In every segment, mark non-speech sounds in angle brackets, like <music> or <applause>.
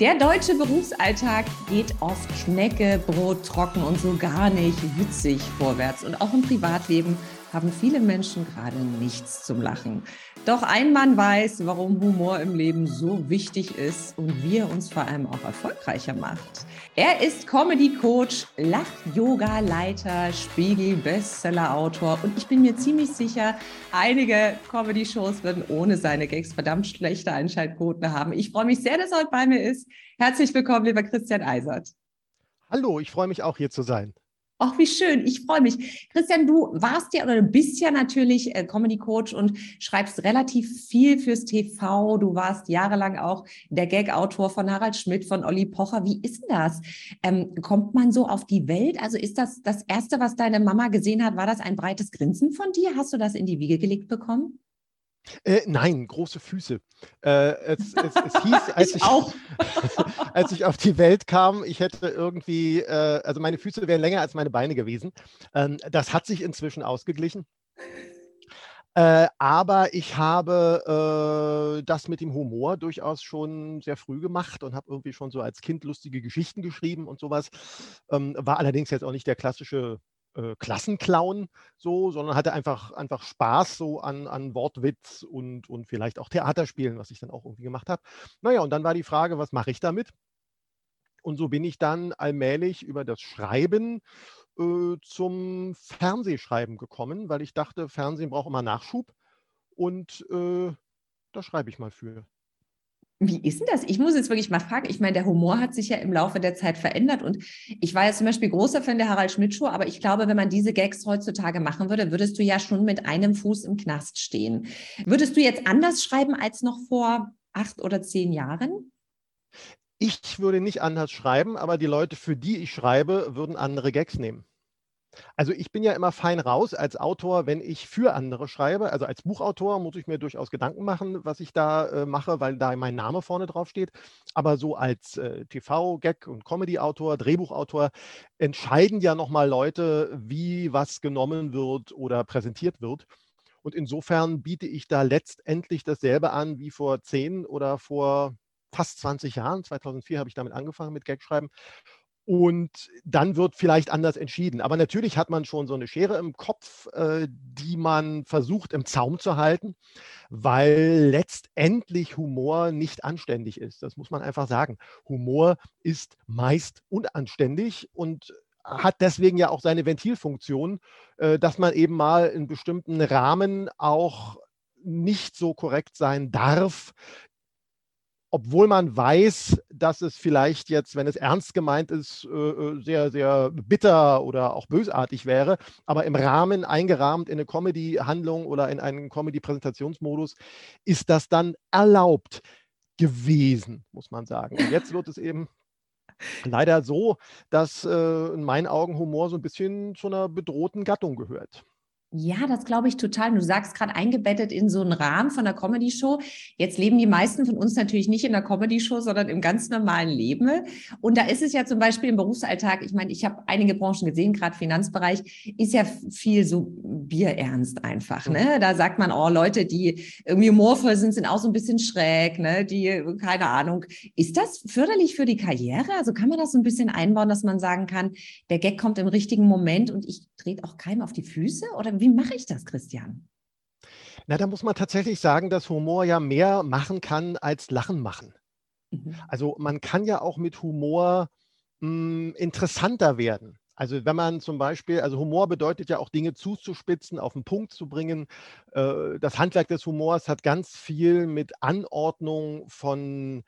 Der deutsche Berufsalltag geht oft Schnecke, Brot, trocken und so gar nicht witzig vorwärts. Und auch im Privatleben haben viele Menschen gerade nichts zum Lachen. Doch ein Mann weiß, warum Humor im Leben so wichtig ist und wie er uns vor allem auch erfolgreicher macht. Er ist Comedy-Coach, Lach-Yoga-Leiter, Spiegel-Bestseller-Autor und ich bin mir ziemlich sicher, einige Comedy-Shows würden ohne seine Gags verdammt schlechte Einschaltquoten haben. Ich freue mich sehr, dass er heute bei mir ist. Herzlich willkommen, lieber Christian Eisert. Hallo, ich freue mich auch hier zu sein. Ach, wie schön. Ich freue mich. Christian, du warst ja oder du bist ja natürlich äh, Comedy Coach und schreibst relativ viel fürs TV. Du warst jahrelang auch der Gag-Autor von Harald Schmidt, von Olli Pocher. Wie ist denn das? Ähm, kommt man so auf die Welt? Also ist das das Erste, was deine Mama gesehen hat, war das ein breites Grinsen von dir? Hast du das in die Wiege gelegt bekommen? Äh, nein, große Füße. Äh, es, es, es, hieß, <laughs> als ich, ich <laughs> als ich auf die Welt kam, ich hätte irgendwie, äh, also meine Füße wären länger als meine Beine gewesen. Ähm, das hat sich inzwischen ausgeglichen. Äh, aber ich habe äh, das mit dem Humor durchaus schon sehr früh gemacht und habe irgendwie schon so als Kind lustige Geschichten geschrieben und sowas. Ähm, war allerdings jetzt auch nicht der klassische äh, Klassenclown so, sondern hatte einfach, einfach Spaß so an, an Wortwitz und, und vielleicht auch Theaterspielen, was ich dann auch irgendwie gemacht habe. Naja, und dann war die Frage, was mache ich damit? Und so bin ich dann allmählich über das Schreiben äh, zum Fernsehschreiben gekommen, weil ich dachte, Fernsehen braucht immer Nachschub und äh, da schreibe ich mal für. Wie ist denn das? Ich muss jetzt wirklich mal fragen. Ich meine, der Humor hat sich ja im Laufe der Zeit verändert und ich war ja zum Beispiel großer Fan der Harald Schmidt Show, aber ich glaube, wenn man diese Gags heutzutage machen würde, würdest du ja schon mit einem Fuß im Knast stehen. Würdest du jetzt anders schreiben als noch vor acht oder zehn Jahren? Ich würde nicht anders schreiben, aber die Leute, für die ich schreibe, würden andere Gags nehmen. Also ich bin ja immer fein raus als Autor, wenn ich für andere schreibe. Also als Buchautor muss ich mir durchaus Gedanken machen, was ich da äh, mache, weil da mein Name vorne drauf steht. Aber so als äh, TV-Gag- und Comedy-Autor, Drehbuchautor entscheiden ja nochmal Leute, wie was genommen wird oder präsentiert wird. Und insofern biete ich da letztendlich dasselbe an wie vor zehn oder vor fast 20 Jahren. 2004 habe ich damit angefangen mit Gagschreiben. Und dann wird vielleicht anders entschieden. Aber natürlich hat man schon so eine Schere im Kopf, äh, die man versucht im Zaum zu halten, weil letztendlich Humor nicht anständig ist. Das muss man einfach sagen. Humor ist meist unanständig und hat deswegen ja auch seine Ventilfunktion, äh, dass man eben mal in bestimmten Rahmen auch nicht so korrekt sein darf, obwohl man weiß, dass es vielleicht jetzt, wenn es ernst gemeint ist, äh, äh, sehr, sehr bitter oder auch bösartig wäre, aber im Rahmen eingerahmt in eine Comedy-Handlung oder in einen Comedy-Präsentationsmodus ist das dann erlaubt gewesen, muss man sagen. Und jetzt wird es eben leider so, dass äh, in meinen Augen Humor so ein bisschen zu einer bedrohten Gattung gehört. Ja, das glaube ich total. Du sagst gerade eingebettet in so einen Rahmen von einer Comedy-Show. Jetzt leben die meisten von uns natürlich nicht in einer Comedy-Show, sondern im ganz normalen Leben. Und da ist es ja zum Beispiel im Berufsalltag, ich meine, ich habe einige Branchen gesehen, gerade Finanzbereich, ist ja viel so bierernst einfach. Ne? Da sagt man, oh, Leute, die irgendwie humorvoll sind, sind auch so ein bisschen schräg, ne? die, keine Ahnung. Ist das förderlich für die Karriere? Also kann man das so ein bisschen einbauen, dass man sagen kann, der Gag kommt im richtigen Moment und ich trete auch keinem auf die Füße? Oder wie mache ich das, Christian? Na, da muss man tatsächlich sagen, dass Humor ja mehr machen kann als Lachen machen. Mhm. Also man kann ja auch mit Humor mh, hm, interessanter werden. Also wenn man zum Beispiel, also Humor bedeutet ja auch Dinge zuzuspitzen, auf den Punkt zu bringen. Äh, das Handwerk des Humors hat ganz viel mit Anordnung von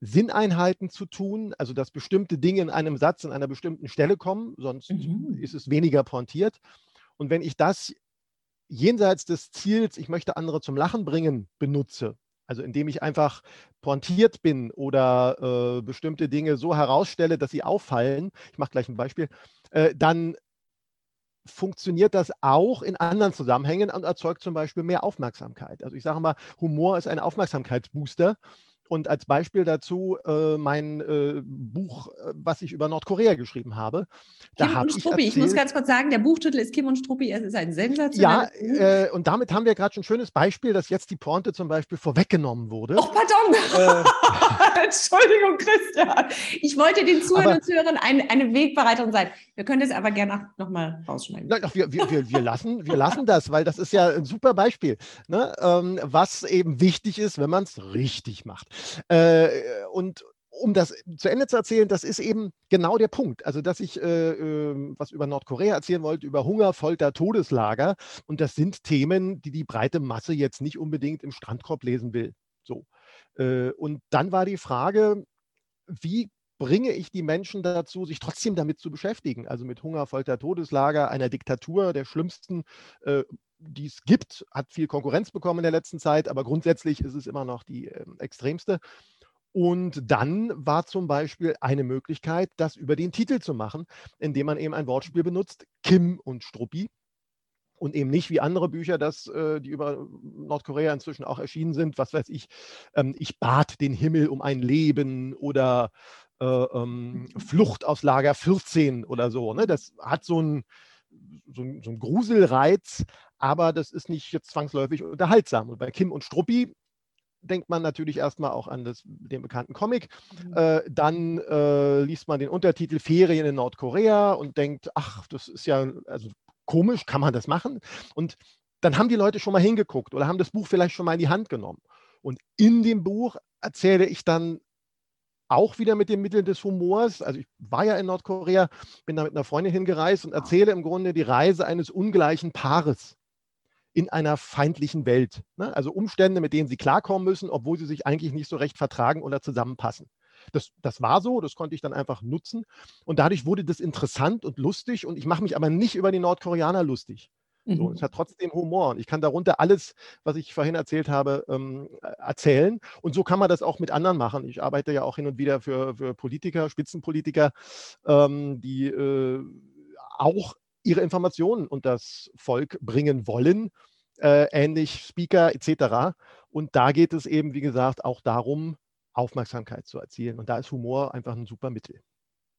Sinneinheiten zu tun, also dass bestimmte Dinge in einem Satz an einer bestimmten Stelle kommen, sonst mhm. ist es weniger pointiert. Und wenn ich das jenseits des Ziels, ich möchte andere zum Lachen bringen, benutze, Also indem ich einfach pointiert bin oder äh, bestimmte Dinge so herausstelle, dass sie auffallen, ich mache gleich ein Beispiel, äh, dann funktioniert das auch in anderen Zusammenhängen und erzeugt zum Beispiel mehr Aufmerksamkeit. Also ich sage mal, Humor ist ein Aufmerksamkeitsbooster und als Beispiel dazu äh, mein äh, Buch, äh, was ich über Nordkorea geschrieben habe. Kim und Struppi. Ich, ich, muss ganz kurz sagen, der Buchtitel ist Kim und Struppi. Es ist ein sensationeller Ja, äh, und damit haben wir gerade schon ein schönes Beispiel, dass jetzt die Pointe zum Beispiel vorweggenommen wurde. Oh, pardon. Äh. <laughs> Entschuldigung, Christian. Ich wollte den Zuhörern und Zuhörern eine, eine Wegbereiterin sein. Wir können das aber gerne nochmal rausschneiden. Nein, wir, wir, wir, wir, lassen, wir lassen das, weil das ist ja ein super Beispiel, ne? ähm, was eben wichtig ist, wenn man es richtig macht. Äh, und um das zu Ende zu erzählen, das ist eben genau der Punkt. Also, dass ich äh, äh, was über Nordkorea erzählen wollte, über Hunger, Folter, Todeslager. Und das sind Themen, die die breite Masse jetzt nicht unbedingt im Strandkorb lesen will. So. Äh, und dann war die Frage, wie bringe ich die Menschen dazu, sich trotzdem damit zu beschäftigen? Also mit Hunger, Folter, Todeslager, einer Diktatur, der schlimmsten äh, die es gibt, hat viel Konkurrenz bekommen in der letzten Zeit, aber grundsätzlich ist es immer noch die äh, extremste. Und dann war zum Beispiel eine Möglichkeit, das über den Titel zu machen, indem man eben ein Wortspiel benutzt, Kim und Struppi. Und eben nicht wie andere Bücher, das, äh, die über Nordkorea inzwischen auch erschienen sind, was weiß ich, ähm, ich bat den Himmel um ein Leben oder äh, ähm, Flucht aus Lager 14 oder so. Ne? Das hat so einen so so ein Gruselreiz, aber das ist nicht jetzt zwangsläufig unterhaltsam. Und bei Kim und Struppi denkt man natürlich erstmal auch an das, den bekannten Comic. Mhm. Äh, dann äh, liest man den Untertitel Ferien in Nordkorea und denkt, ach, das ist ja also komisch, kann man das machen? Und dann haben die Leute schon mal hingeguckt oder haben das Buch vielleicht schon mal in die Hand genommen. Und in dem Buch erzähle ich dann auch wieder mit den Mitteln des Humors. Also ich war ja in Nordkorea, bin da mit einer Freundin hingereist und erzähle im Grunde die Reise eines ungleichen Paares in einer feindlichen Welt. Ne? Also Umstände, mit denen sie klarkommen müssen, obwohl sie sich eigentlich nicht so recht vertragen oder zusammenpassen. Das, das war so, das konnte ich dann einfach nutzen. Und dadurch wurde das interessant und lustig. Und ich mache mich aber nicht über die Nordkoreaner lustig. So, es mhm. hat trotzdem Humor und ich kann darunter alles, was ich vorhin erzählt habe, ähm, erzählen. Und so kann man das auch mit anderen machen. Ich arbeite ja auch hin und wieder für, für Politiker, Spitzenpolitiker, ähm, die äh, auch ihre Informationen und das Volk bringen wollen, äh, ähnlich Speaker etc. Und da geht es eben, wie gesagt, auch darum, Aufmerksamkeit zu erzielen. Und da ist Humor einfach ein super Mittel.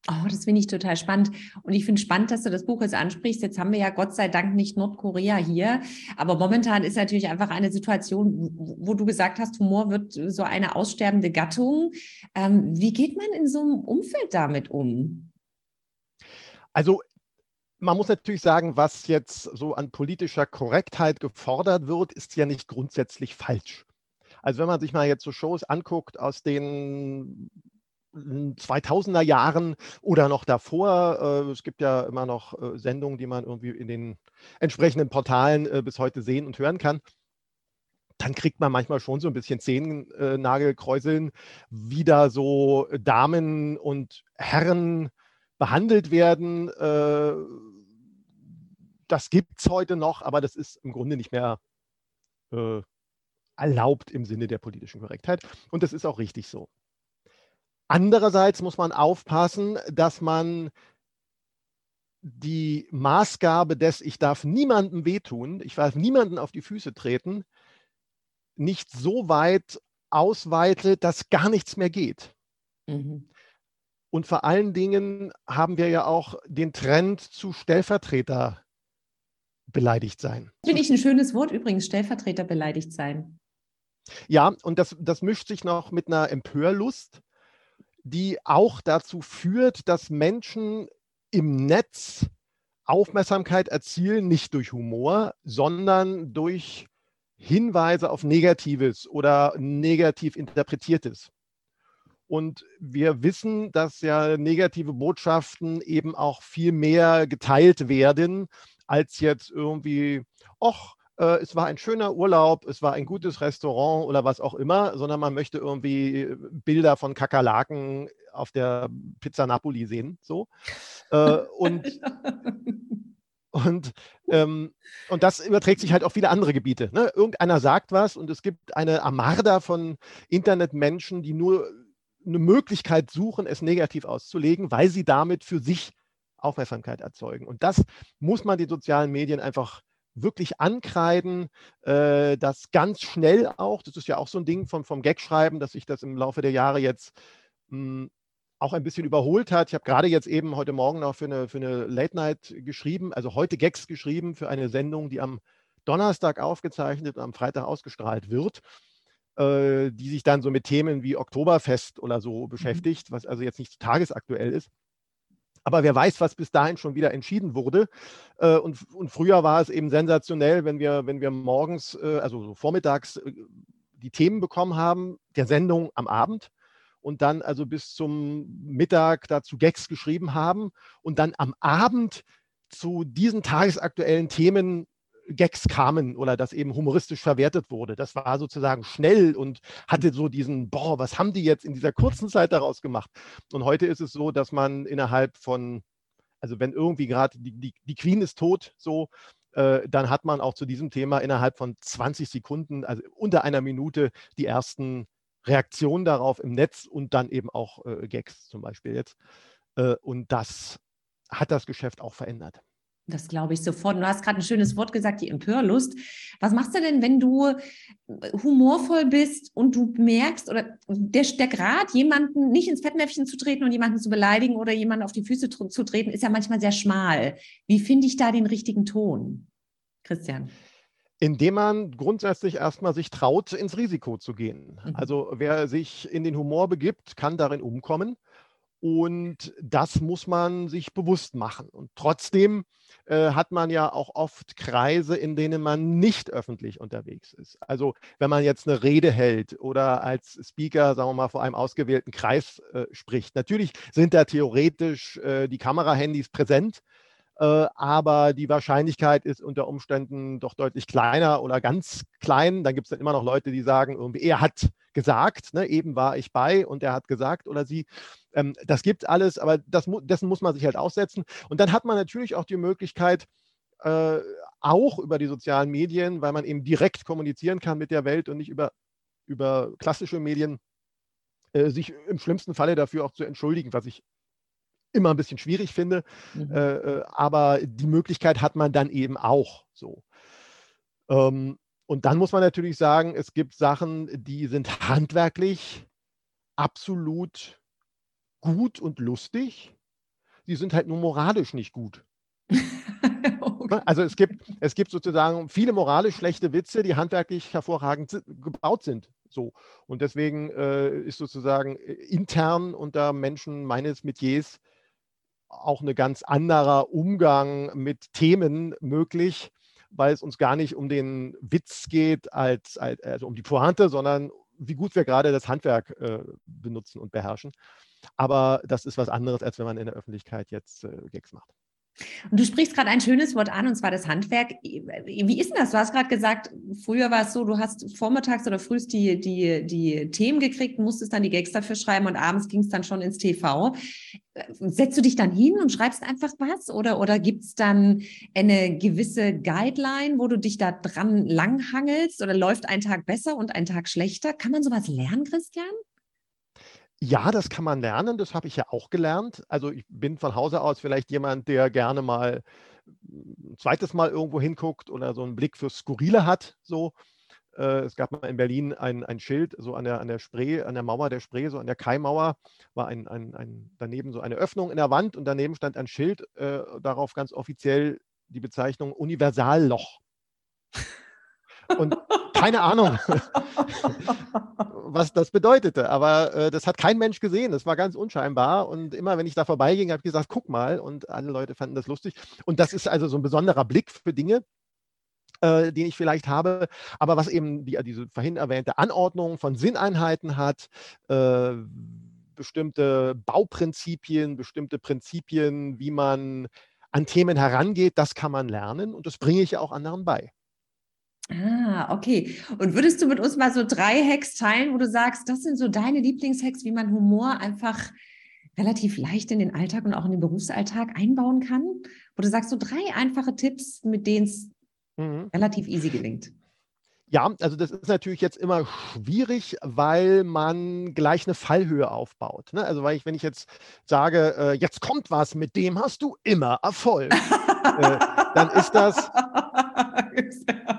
Oh, das finde ich total spannend. Und ich finde spannend, dass du das Buch jetzt ansprichst. Jetzt haben wir ja Gott sei Dank nicht Nordkorea hier. Aber momentan ist natürlich einfach eine Situation, wo du gesagt hast, Humor wird so eine aussterbende Gattung. Ähm, wie geht man in so einem Umfeld damit um? Also man muss natürlich sagen, was jetzt so an politischer Korrektheit gefordert wird, ist ja nicht grundsätzlich falsch. Also wenn man sich mal jetzt so Shows anguckt aus den 2000er Jahren oder noch davor. Äh, es gibt ja immer noch äh, Sendungen, die man irgendwie in den entsprechenden Portalen äh, bis heute sehen und hören kann. Dann kriegt man manchmal schon so ein bisschen Zehennagelkräuseln, wie da so Damen und Herren behandelt werden. Das gibt es heute noch, aber das ist im Grunde nicht mehr erlaubt im Sinne der politischen Korrektheit. Und das ist auch richtig so. Andererseits muss man aufpassen, dass man die Maßgabe des, ich darf niemandem wehtun, ich darf niemanden auf die Füße treten, nicht so weit ausweitet, dass gar nichts mehr geht. Mhm. Und vor allen Dingen haben wir ja auch den Trend zu Stellvertreter beleidigt sein. Finde ich ein schönes Wort übrigens, Stellvertreter beleidigt sein. Ja, und das, das mischt sich noch mit einer Empörlust die auch dazu führt, dass Menschen im Netz Aufmerksamkeit erzielen, nicht durch Humor, sondern durch Hinweise auf Negatives oder negativ Interpretiertes. Und wir wissen, dass ja negative Botschaften eben auch viel mehr geteilt werden, als jetzt irgendwie, ach, äh, es war ein schöner Urlaub, es war ein gutes Restaurant oder was auch immer, sondern man möchte irgendwie äh, Bilder von Kakerlaken auf der Pizza Napoli sehen. So. Äh, und <laughs> Und, ähm, und das überträgt sich halt auf viele andere Gebiete. Ne? Irgendeiner sagt was und es gibt eine Armada von Internetmenschen, die nur eine Möglichkeit suchen, es negativ auszulegen, weil sie damit für sich Aufmerksamkeit erzeugen. Und das muss man den sozialen Medien einfach wirklich ankreiden, äh, das ganz schnell auch, das ist ja auch so ein Ding vom, vom Gag-Schreiben, dass sich das im Laufe der Jahre jetzt mh, hm, auch ein bisschen überholt hat. Ich habe gerade jetzt eben heute Morgen noch für eine, für eine Late Night geschrieben, also heute Gags geschrieben für eine Sendung, die am Donnerstag aufgezeichnet und am Freitag ausgestrahlt wird, äh, die sich dann so mit Themen wie Oktoberfest oder so mhm. beschäftigt, was also jetzt nicht tagesaktuell ist. Aber wer weiß, was bis dahin schon wieder entschieden wurde. Äh, und, und früher war es eben sensationell, wenn wir, wenn wir morgens, äh, also so vormittags, äh, die Themen bekommen haben, der Sendung am Abend und dann also bis zum Mittag dazu Gags geschrieben haben und dann am Abend zu diesen tagesaktuellen Themen Gags kamen oder das eben humoristisch verwertet wurde. Das war sozusagen schnell und hatte so diesen, boah, was haben die jetzt in dieser kurzen Zeit daraus gemacht? Und heute ist es so, dass man innerhalb von, also wenn irgendwie gerade die, die, die Queen ist tot, so, äh, dann hat man auch zu diesem Thema innerhalb von 20 Sekunden, also unter einer Minute, die ersten Reaktionen darauf im Netz und dann eben auch äh, Gags zum Beispiel jetzt. Äh, und das hat das Geschäft auch verändert. Das glaube ich sofort. Du hast gerade ein schönes Wort gesagt, die Empörlust. Was machst du denn, wenn du humorvoll bist und du merkst, oder der, der Grad, jemanden nicht ins Fettnäpfchen zu treten und jemanden zu beleidigen oder jemanden auf die Füße zu treten, ist ja manchmal sehr schmal. Wie finde ich da den richtigen Ton, Christian? Indem man grundsätzlich erstmal sich traut, ins Risiko zu gehen. Mhm. Also wer sich in den Humor begibt, kann darin umkommen. Und das muss man sich bewusst machen. Und trotzdem äh, hat man ja auch oft Kreise, in denen man nicht öffentlich unterwegs ist. Also wenn man jetzt eine Rede hält oder als Speaker, sagen wir mal, vor einem ausgewählten Kreis äh, spricht. Natürlich sind da theoretisch äh, die Kamerahandys präsent. Äh, aber die Wahrscheinlichkeit ist unter Umständen doch deutlich kleiner oder ganz klein. Dann gibt es dann immer noch Leute, die sagen, irgendwie, er hat gesagt, ne, eben war ich bei und er hat gesagt oder sie. Ähm, das gibt alles, aber das, dessen muss man sich halt aussetzen. Und dann hat man natürlich auch die Möglichkeit, äh, auch über die sozialen Medien, weil man eben direkt kommunizieren kann mit der Welt und nicht über, über klassische Medien, äh, sich im schlimmsten Falle dafür auch zu entschuldigen, was ich immer ein bisschen schwierig finde. Mhm. Äh, äh, aber die Möglichkeit hat man dann eben auch so. Ähm, und dann muss man natürlich sagen, es gibt Sachen, die sind <laughs> handwerklich absolut gut und lustig. Die sind halt nur moralisch nicht gut. <laughs> okay. Ne, also es gibt, es gibt sozusagen viele moralisch schlechte Witze, die handwerklich hervorragend gebaut sind. So. Und deswegen äh, ist sozusagen äh, intern unter Menschen meines Metiers auch ein ganz anderer Umgang mit Themen möglich, weil es uns gar nicht um den Witz geht, als, als also um die Pointe, sondern wie gut wir gerade das Handwerk äh, benutzen und beherrschen. Aber das ist was anderes, als wenn man in der Öffentlichkeit jetzt äh, Gags macht. Und du sprichst gerade ein schönes Wort an, und zwar das Handwerk. Wie ist denn das? Du hast gerade gesagt, früher war es so, du hast vormittags oder frühst die, die, die Themen gekriegt, musstest dann die Gags dafür schreiben und abends ging es dann schon ins TV. Setzt du dich dann hin und schreibst einfach was? Oder, oder gibt es dann eine gewisse Guideline, wo du dich da dran langhangelst? Oder läuft ein Tag besser und ein Tag schlechter? Kann man sowas lernen, Christian? Ja, das kann man lernen. Das habe ich ja auch gelernt. Also ich bin von Hause aus vielleicht jemand, der gerne mal ein zweites Mal irgendwo hinguckt oder so einen Blick fürs Skurrile hat. So. Äh, es gab mal in Berlin ein, ein Schild, so an der, an der Spree, an der Mauer der Spree, so an der Kaimauer, war ein, ein, ein, daneben so eine Öffnung in der Wand und daneben stand ein Schild, äh, darauf ganz offiziell die Bezeichnung Universalloch. Und <laughs> keine Ahnung, was das bedeutete. Aber äh, das hat kein Mensch gesehen. Das war ganz unscheinbar. Und immer, wenn ich da vorbeiging, habe ich gesagt, guck mal. Und alle Leute fanden das lustig. Und das ist also so ein besonderer Blick für Dinge, äh, den ich vielleicht habe. Aber was eben die, diese vorhin erwähnte Anordnung von Sinneinheiten hat, äh, bestimmte Bauprinzipien, bestimmte Prinzipien, wie man an Themen herangeht, das kann man lernen. Und das bringe ich ja auch anderen bei. Ah, okay. Und würdest du mit uns mal so drei Hacks teilen, wo du sagst, das sind so deine Lieblingshacks, wie man Humor einfach relativ leicht in den Alltag und auch in den Berufsalltag einbauen kann? Wo du sagst, so drei einfache Tipps, mit denen es mhm. relativ easy gelingt. Ja, also das ist natürlich jetzt immer schwierig, weil man gleich eine Fallhöhe aufbaut. Ne? Also weil ich, wenn ich jetzt sage, äh, jetzt kommt was, mit dem hast du immer Erfolg, äh, dann ist das. <laughs>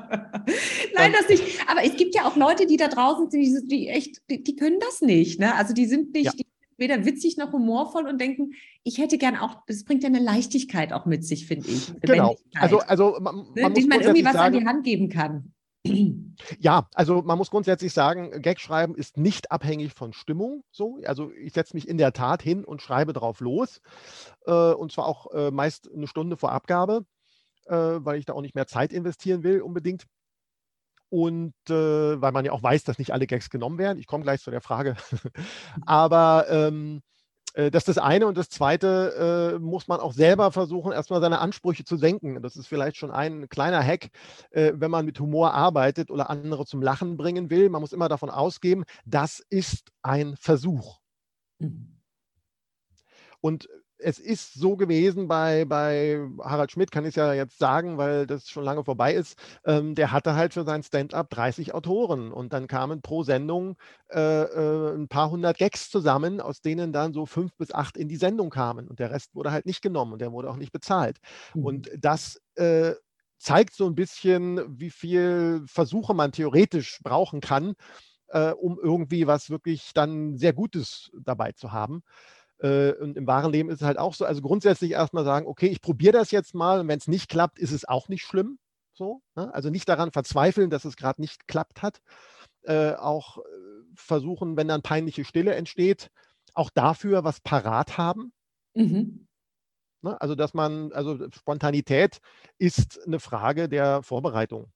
Nein, das nicht. Aber es gibt ja auch Leute, die da draußen sind, die, die echt, die, die, können das nicht. Ne? Also die sind nicht, ja. die weder witzig noch humorvoll und denken, ich hätte gern auch, das bringt ja eine Leichtigkeit auch mit sich, finde ich. Genau. Also, also man, man ne? muss man irgendwie was sagen, an die Hand geben kann. <clears throat> Ja, also man muss grundsätzlich sagen, Gag schreiben ist nicht abhängig von Stimmung. So, also ich setze mich in der Tat hin und schreibe drauf los. Äh, und zwar auch äh, meist eine Stunde vor Abgabe, äh, weil ich da auch nicht mehr Zeit investieren will unbedingt. Und äh, weil man ja auch weiß, dass nicht alle Gags genommen werden. Ich komme gleich zu der Frage. Aber ähm, äh, das ist das eine. Und das zweite äh, muss man auch selber versuchen, erstmal seine Ansprüche zu senken. Das ist vielleicht schon ein kleiner Hack, äh, wenn man mit Humor arbeitet oder andere zum Lachen bringen will. Man muss immer davon ausgehen, das ist ein Versuch. Mhm. Und es ist so gewesen bei, bei Harald Schmidt, kann ich ja jetzt sagen, weil das schon lange vorbei ist. Ähm, der hatte halt für sein Stand-up 30 Autoren und dann kamen pro Sendung äh, äh, ein paar hundert Gags zusammen, aus denen dann so fünf bis acht in die Sendung kamen und der Rest wurde halt nicht genommen und der wurde auch nicht bezahlt. Mhm. Und das äh, zeigt so ein bisschen, wie viel Versuche man theoretisch brauchen kann, äh, um irgendwie was wirklich dann sehr Gutes dabei zu haben. Äh, und im wahren Leben ist es halt auch so. Also grundsätzlich erstmal sagen, okay, ich probiere das jetzt mal und wenn es nicht klappt, ist es auch nicht schlimm. So, ne? Also nicht daran verzweifeln, dass es gerade nicht geklappt hat. Äh, auch äh, versuchen, wenn dann peinliche Stille entsteht, auch dafür was parat haben. Mhm. Ne? Also dass man, also Spontanität ist eine Frage der Vorbereitung.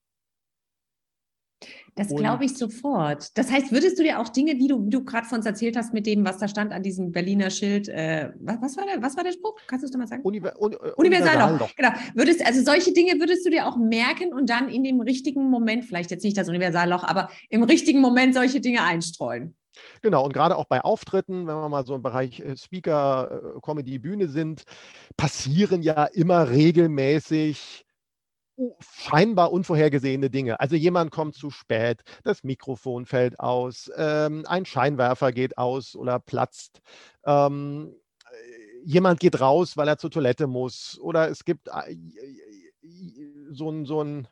Das glaube ich sofort. Das heißt, würdest du dir auch Dinge, wie du, wie du gerade von uns erzählt hast, mit dem, was da stand an diesem Berliner Schild, äh, was, was, war der, was war der Spruch? Kannst du es nochmal sagen? Univer Uni äh, Universal doch. Genau. Würdest, also solche Dinge würdest du dir auch merken und dann in dem richtigen Moment, vielleicht jetzt nicht das Universalloch, aber im richtigen Moment solche Dinge einstreuen. Genau, und gerade auch bei Auftritten, wenn wir mal so im Bereich äh, Speaker, äh, Comedy, Bühne sind, passieren ja immer regelmäßig scheinbar unvorhergesehene Dinge. Also jemand kommt zu spät, das Mikrofon fällt aus, ähm, ein Scheinwerfer geht aus oder platzt. Ähm, jemand geht raus, weil er zur Toilette muss. Oder es gibt äh, so ein, so ein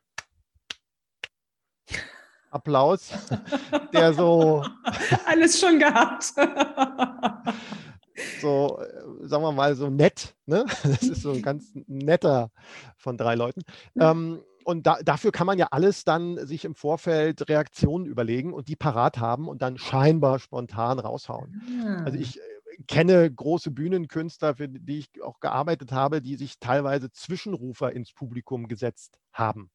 Applaus, <laughs> der so. Alles schon gehabt. <laughs> <laughs> so, äh, sagen wir mal, so nett. Ne? <laughs> Das ist so ein ganz netter von drei Leuten. Mhm. Ähm, und da, dafür kann man ja alles dann sich im Vorfeld Reaktionen überlegen und die parat haben und dann scheinbar spontan raushauen. Ja. Also ah. ich äh, kenne große Bühnenkünstler, für die ich auch gearbeitet habe, die sich teilweise Zwischenrufer ins Publikum gesetzt haben.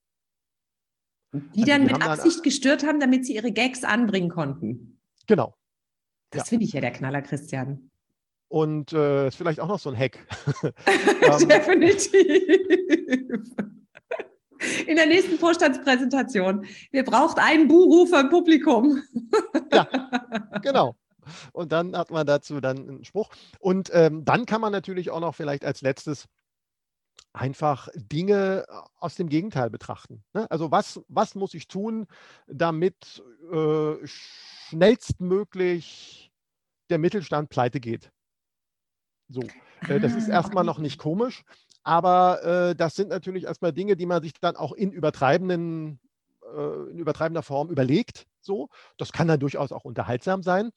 Die also dann die mit Absicht dann, gestört haben, damit sie ihre Gags anbringen konnten. Genau. Das ja. finde ich ja der Knaller, Christian. Und äh, ist vielleicht auch noch so ein Hack. <laughs> <laughs> Ähm, Definitiv. In der nächsten Vorstandspräsentation. Wir braucht einen Buhrufer im Publikum. ja, <laughs> genau. Und dann hat man dazu dann einen Spruch. Und ähm, dann kann man natürlich auch noch vielleicht als letztes einfach Dinge aus dem Gegenteil betrachten. Ne? Also was, was muss ich tun, damit äh, schnellstmöglich der Mittelstand pleite geht? So, äh, das ist ah, erstmal noch nicht komisch, aber äh, das sind natürlich erstmal Dinge, die man sich dann auch in übertreibenden äh, in übertreibender Form überlegt. So, das kann dann durchaus auch unterhaltsam sein.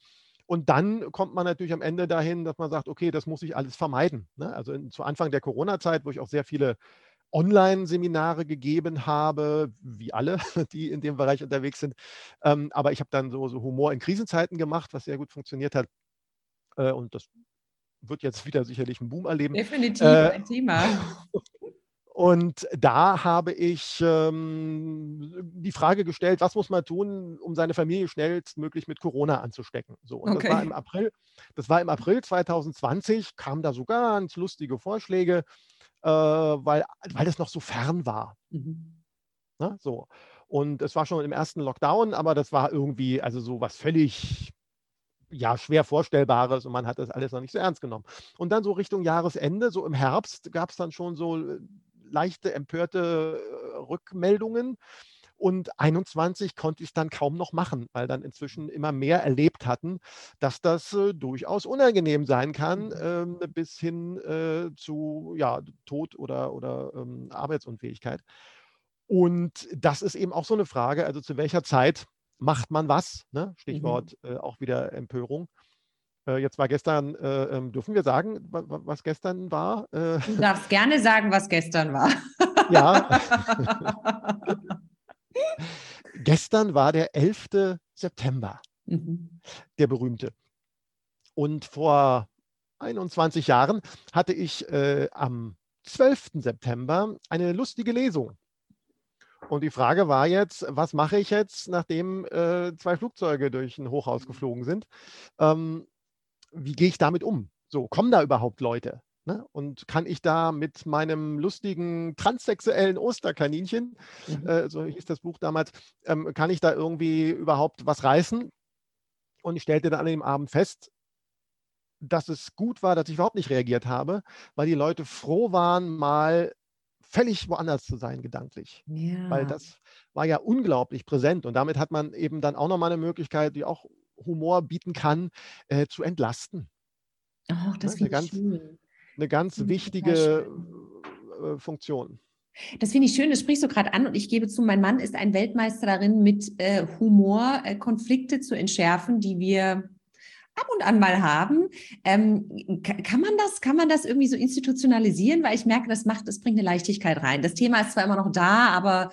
Und dann kommt man natürlich am Ende dahin, dass man sagt, okay, das muss ich alles vermeiden. Ne? Also in, zu Anfang der Corona-Zeit, wo ich auch sehr viele Online-Seminare gegeben habe, wie alle, <laughs> die in dem Bereich unterwegs sind. Ähm, aber ich habe dann so, so, Humor in Krisenzeiten gemacht, was sehr gut funktioniert hat. Äh, und das wird jetzt wieder sicherlich einen Boom erleben. Definitiv äh, ein Thema. <laughs> Und da habe ich ähm, die Frage gestellt, was muss man tun, um seine Familie schnellstmöglich mit Corona anzustecken? So, und okay. das war im April, das war im April 2020, kamen da so ganz lustige Vorschläge, äh, weil, weil es noch so fern war. Mhm. Na, so. Und es war schon im ersten Lockdown, aber das war irgendwie, also so was völlig ja, schwer Vorstellbares und man hat das alles noch nicht so ernst genommen. Und dann so Richtung Jahresende, so im Herbst, gab es dann schon so äh, leichte, empörte äh, Rückmeldungen. Und 21 konnte ich es dann kaum noch machen, weil dann inzwischen immer mehr erlebt hatten, dass das äh, durchaus unangenehm sein kann, äh, bis hin äh, zu ja, Tod oder, oder ähm, Arbeitsunfähigkeit. Und das ist eben auch so eine Frage, also zu welcher Zeit macht man was? Ne? Mhm. Stichwort mhm. äh, auch wieder Empörung. Äh, jetzt war gestern, äh, ähm, dürfen wir sagen, was gestern war? Äh, du darfst gerne sagen, was gestern war. <laughs> ja. <laughs> gestern war der 11. September, mhm. der berühmte. Und vor 21 Jahren hatte ich äh, am 12. September eine lustige Lesung und die Frage war jetzt, was mache ich jetzt, nachdem äh, zwei Flugzeuge durch ein Hochhaus geflogen sind? Ähm, wie gehe ich damit um? So, kommen da überhaupt Leute? Ne? Und kann ich da mit meinem lustigen transsexuellen Osterkaninchen, mhm. äh, so hieß das Buch damals, ähm, kann ich da irgendwie überhaupt was reißen? Und ich stellte dann an dem Abend fest, dass es gut war, dass ich überhaupt nicht reagiert habe, weil die Leute froh waren, mal völlig woanders zu sein, gedanklich. Ja. Weil das war ja unglaublich präsent und damit hat man eben dann auch nochmal eine Möglichkeit, die auch Humor bieten kann, äh, zu entlasten. Oh, das ne? eine, ganz, schön. eine ganz wichtige äh, Funktion. Das finde ich schön, das sprichst du gerade an und ich gebe zu, mein Mann ist ein Weltmeister darin, mit äh, Humor äh, Konflikte zu entschärfen, die wir ab und an mal haben. Ähm, kann man das, kann man das irgendwie so institutionalisieren? Weil ich merke, das macht, das bringt eine Leichtigkeit rein. Das Thema ist zwar immer noch da, aber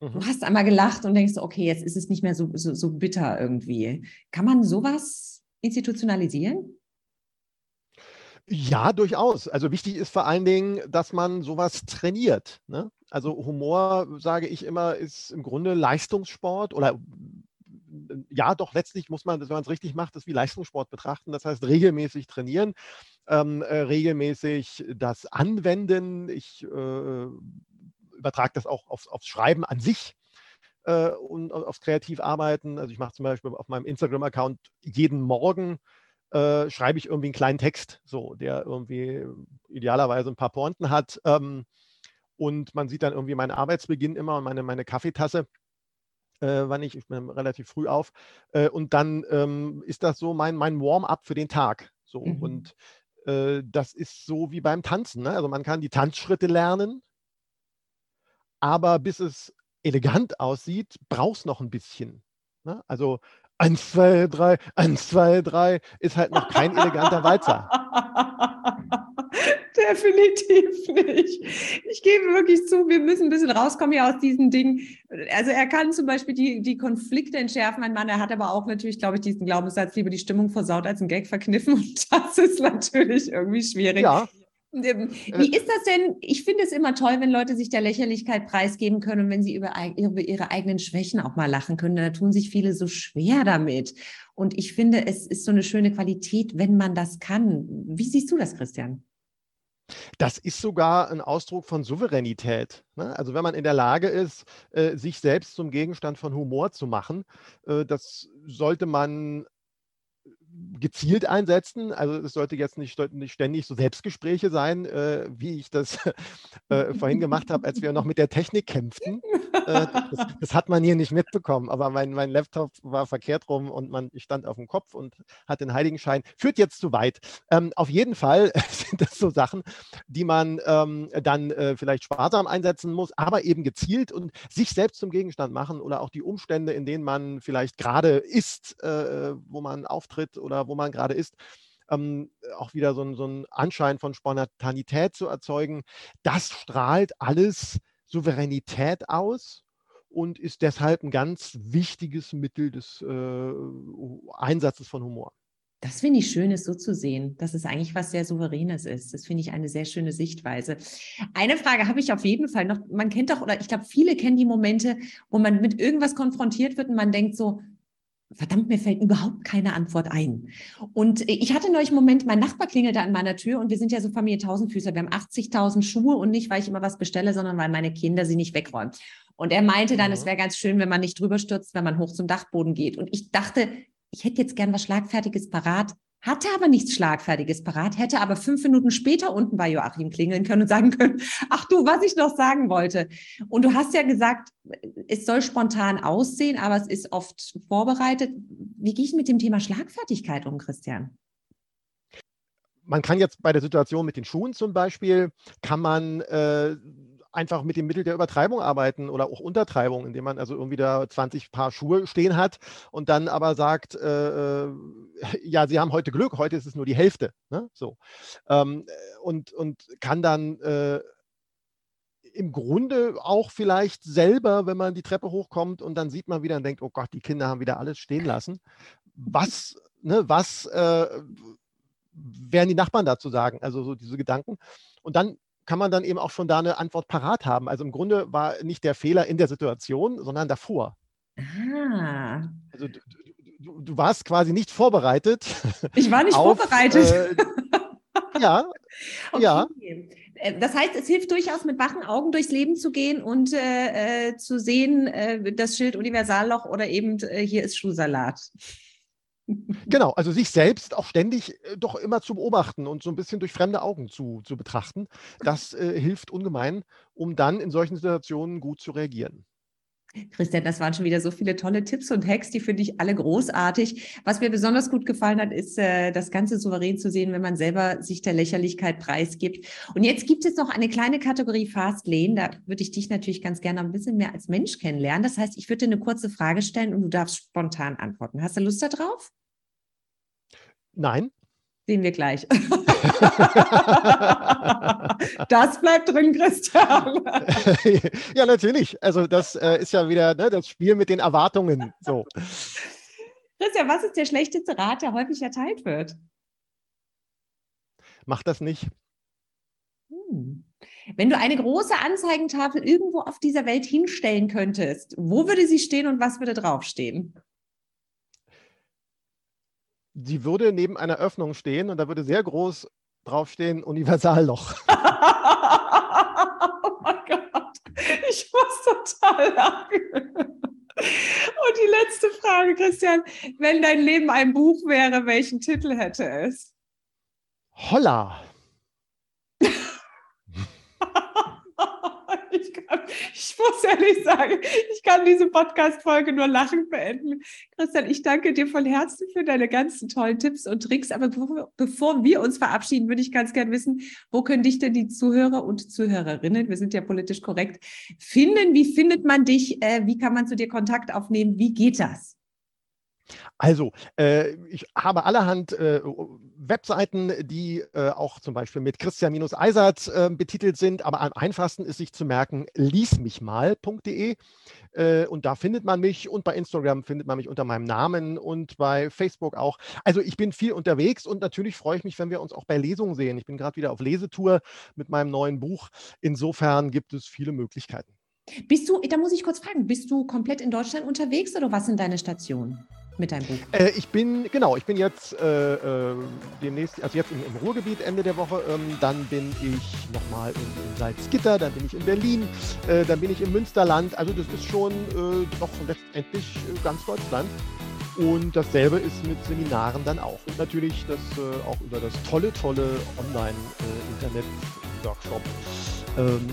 mhm. du hast einmal gelacht und denkst, okay, jetzt ist es nicht mehr so, so, so bitter irgendwie. Kann man sowas institutionalisieren? Ja, durchaus. Also wichtig ist vor allen Dingen, dass man sowas trainiert. Ne? Also Humor, sage ich immer, ist im Grunde Leistungssport oder ja, doch letztlich muss man, wenn man es richtig macht, das wie Leistungssport betrachten. Das heißt, regelmäßig trainieren, ähm, äh, regelmäßig das anwenden. Ich äh, übertrage das auch aufs, aufs Schreiben an sich äh, und aufs Kreativarbeiten. Also ich mache zum Beispiel auf meinem Instagram-Account jeden Morgen äh, schreibe ich irgendwie einen kleinen Text, so, der irgendwie idealerweise ein paar Pointen hat. Ähm, und man sieht dann irgendwie meinen Arbeitsbeginn immer und meine, meine Kaffeetasse äh, wann ich, ich bin relativ früh auf. Äh, und dann ähm, ist das so mein, mein Warm-up für den Tag. So. Mhm. Und äh, das ist so wie beim Tanzen. Ne? Also man kann die Tanzschritte lernen, aber bis es elegant aussieht, braucht es noch ein bisschen. Ne? Also 1, 2, 3, 1, 2, 3 ist halt noch kein eleganter Walzer. <laughs> Definitiv nicht. Ich gebe wirklich zu, wir müssen ein bisschen rauskommen hier aus diesen Dingen. Also er kann zum Beispiel die, die Konflikte entschärfen, mein Mann. Er hat aber auch natürlich, glaube ich, diesen Glaubenssatz, lieber die Stimmung versaut als ein Gag verkniffen. <laughs> Und das ist natürlich irgendwie schwierig. Ja. Ähm, wie ist das denn? Ich finde es immer toll, wenn Leute sich der Lächerlichkeit preisgeben können und wenn sie über, über ihre eigenen Schwächen auch mal lachen können. Da tun sich viele so schwer damit. Und ich finde, es ist so eine schöne Qualität, wenn man das kann. Wie siehst du das, Christian? Das ist sogar ein Ausdruck von Souveränität. Ne? Also wenn man in der Lage ist, äh, sich selbst zum Gegenstand von Humor zu machen, äh, das sollte man gezielt einsetzen. Also es sollte jetzt nicht, nicht ständig so Selbstgespräche sein, äh, wie ich das <laughs> äh, vorhin gemacht habe, als wir noch mit der Technik kämpften. Äh, das, das, hat man hier nicht mitbekommen, aber mein, mein Laptop war verkehrt rum und man, ich stand auf dem Kopf und hatte den Heiligenschein. Führt jetzt zu weit. Ähm, auf jeden Fall <laughs> sind das so Sachen, die man ähm, dann äh, vielleicht sparsam einsetzen muss, aber eben gezielt und sich selbst zum Gegenstand machen oder auch die Umstände, in denen man vielleicht gerade ist, äh, wo man auftritt oder wo man gerade ist, ähm, auch wieder so, so einen Anschein von Spontanität zu erzeugen. Das strahlt alles Souveränität aus und ist deshalb ein ganz wichtiges Mittel des äh, Einsatzes von Humor. Das finde ich schön, es so zu sehen, dass es eigentlich was sehr Souveränes ist. Das finde ich eine sehr schöne Sichtweise. Eine Frage habe ich auf jeden Fall noch. Man kennt doch, oder ich glaube, viele kennen die Momente, wo man mit irgendwas konfrontiert wird und man denkt so, verdammt, mir fällt überhaupt keine Antwort ein. Und ich hatte neulich einen Moment, mein Nachbar klingelte an meiner Tür und wir sind ja so Familie Tausendfüßer. Wir haben 80.000 Schuhe und nicht, weil ich immer was bestelle, sondern weil meine Kinder sie nicht wegräumen. Und er meinte dann, mhm. es wäre ganz schön, wenn man nicht drüber stürzt, wenn man hoch zum Dachboden geht. Und ich dachte, ich hätte jetzt gern was Schlagfertiges parat, hatte aber nichts Schlagfertiges parat, hätte aber fünf Minuten später unten bei Joachim klingeln können und sagen können, <laughs> ach du, was ich noch sagen wollte. Und du hast ja gesagt, es soll spontan aussehen, aber es ist oft vorbereitet. Wie gehe ich mit dem Thema Schlagfertigkeit um, Christian? Man kann jetzt bei der Situation mit den Schuhen zum Beispiel, kann man äh, einfach mit dem Mittel der Übertreibung arbeiten oder auch Untertreibung, indem man also irgendwie da 20 Paar Schuhe stehen hat und dann aber sagt, äh, äh <laughs> ja, Sie haben heute Glück, heute ist es nur die Hälfte. Ne? So. Ähm, und, und kann dann äh, im Grunde auch vielleicht selber, wenn man die Treppe hochkommt und dann sieht man wieder und denkt, oh Gott, die Kinder haben wieder alles stehen lassen. Was, ne, was äh, werden die Nachbarn dazu sagen? Also so diese Gedanken. Und dann kann man dann eben auch schon da eine Antwort parat haben. Also im Grunde war nicht der Fehler in der Situation, sondern davor. Ah. Also du, du, du warst quasi nicht vorbereitet. <laughs> Ich war nicht <laughs> auf, vorbereitet. Äh, <laughs> ja, okay. ja. Äh, das heißt, es hilft durchaus, mit wachen Augen durchs Leben zu gehen und äh, äh zu sehen, äh, das Schild Universalloch oder eben äh, hier ist Schuhsalat. Genau, also sich selbst auch ständig äh, doch immer zu beobachten und so ein bisschen durch fremde Augen zu, zu betrachten. Das äh, hilft ungemein, um dann in solchen Situationen gut zu reagieren. Christian, das waren schon wieder so viele tolle Tipps und Hacks, die finde ich alle großartig. Was mir besonders gut gefallen hat, ist, äh, das Ganze souverän zu sehen, wenn man selber sich der Lächerlichkeit preisgibt. Und jetzt gibt es noch eine kleine Kategorie Fast Lane. Da würde ich dich natürlich ganz gerne ein bisschen mehr als Mensch kennenlernen. Das heißt, ich würde dir eine kurze Frage stellen und du darfst spontan antworten. Hast du Lust darauf? Nein. Sehen wir gleich. <laughs> <laughs> das bleibt drin, Christian. <laughs> ja, natürlich. Also das äh, ist ja wieder ne, das Spiel mit den Erwartungen. So. Christian, was ist der schlechteste Rat, der häufig erteilt wird? Mach das nicht. Hm. Wenn du eine große Anzeigentafel irgendwo auf dieser Welt hinstellen könntest, wo würde sie stehen und was würde draufstehen? sie würde neben einer Öffnung stehen und da würde sehr groß draufstehen Universalloch. <laughs> oh mein Gott, ich muss total lachen. Und die letzte Frage, Christian, wenn dein Leben ein Buch wäre, welchen Titel hätte es? Holla. Ich muss ehrlich sagen, ich kann diese Podcast-Folge nur lachend beenden. Christian, ich danke dir von Herzen für deine ganzen tollen Tipps und Tricks. Aber bevor, wir uns verabschieden, würde ich ganz gerne wissen, wo können dich denn die Zuhörer und Zuhörerinnen, wir sind ja politisch korrekt, finden? Wie findet man dich? Äh, wie kann man zu dir Kontakt aufnehmen? Wie geht das? Also, äh, ich habe allerhand äh, Webseiten, die äh, auch zum Beispiel mit Christian-Eisert äh, betitelt sind, aber am einfachsten ist sich zu merken, liesmichmal.de äh, und da findet man mich und bei Instagram findet man mich unter meinem Namen und bei Facebook auch. Also ich bin viel unterwegs und natürlich freue ich mich, wenn wir uns auch bei Lesungen sehen. Ich bin gerade wieder auf Lesetour mit meinem neuen Buch. Insofern gibt es viele Möglichkeiten. Bist du, da muss ich kurz fragen, bist du komplett in Deutschland unterwegs oder was sind deine Stationen? Mit deinem Buch? Äh, ich bin, genau, ich bin jetzt äh, äh, demnächst, also jetzt im, im, Ruhrgebiet Ende der Woche, ähm, dann bin ich nochmal in, in Salzgitter, dann bin ich in Berlin, äh, dann bin ich im Münsterland, also das ist schon äh, doch letztendlich äh, ganz Deutschland. Und dasselbe ist mit Seminaren dann auch. Und natürlich das auch über das tolle, tolle Online-Internet-Workshop. Ähm,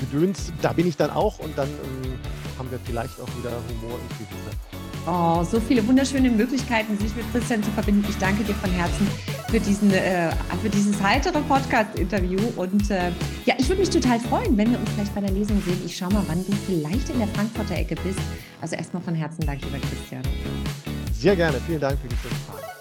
Gedöns, da bin ich dann auch und dann ähm, haben wir vielleicht auch wieder Humor und Gewitter. Oh, so viele wunderschöne Möglichkeiten, sich mit Christian zu verbinden. Ich danke dir von Herzen für, diesen, äh, für dieses heitere Podcast-Interview. Und äh, ja, ich würde mich total freuen, wenn wir uns vielleicht bei der Lesung sehen. Ich schaue mal, wann du vielleicht in der Frankfurter Ecke bist. Also erstmal von Herzen danke, lieber Christian. Sehr gerne. Vielen Dank für die schöne Frage.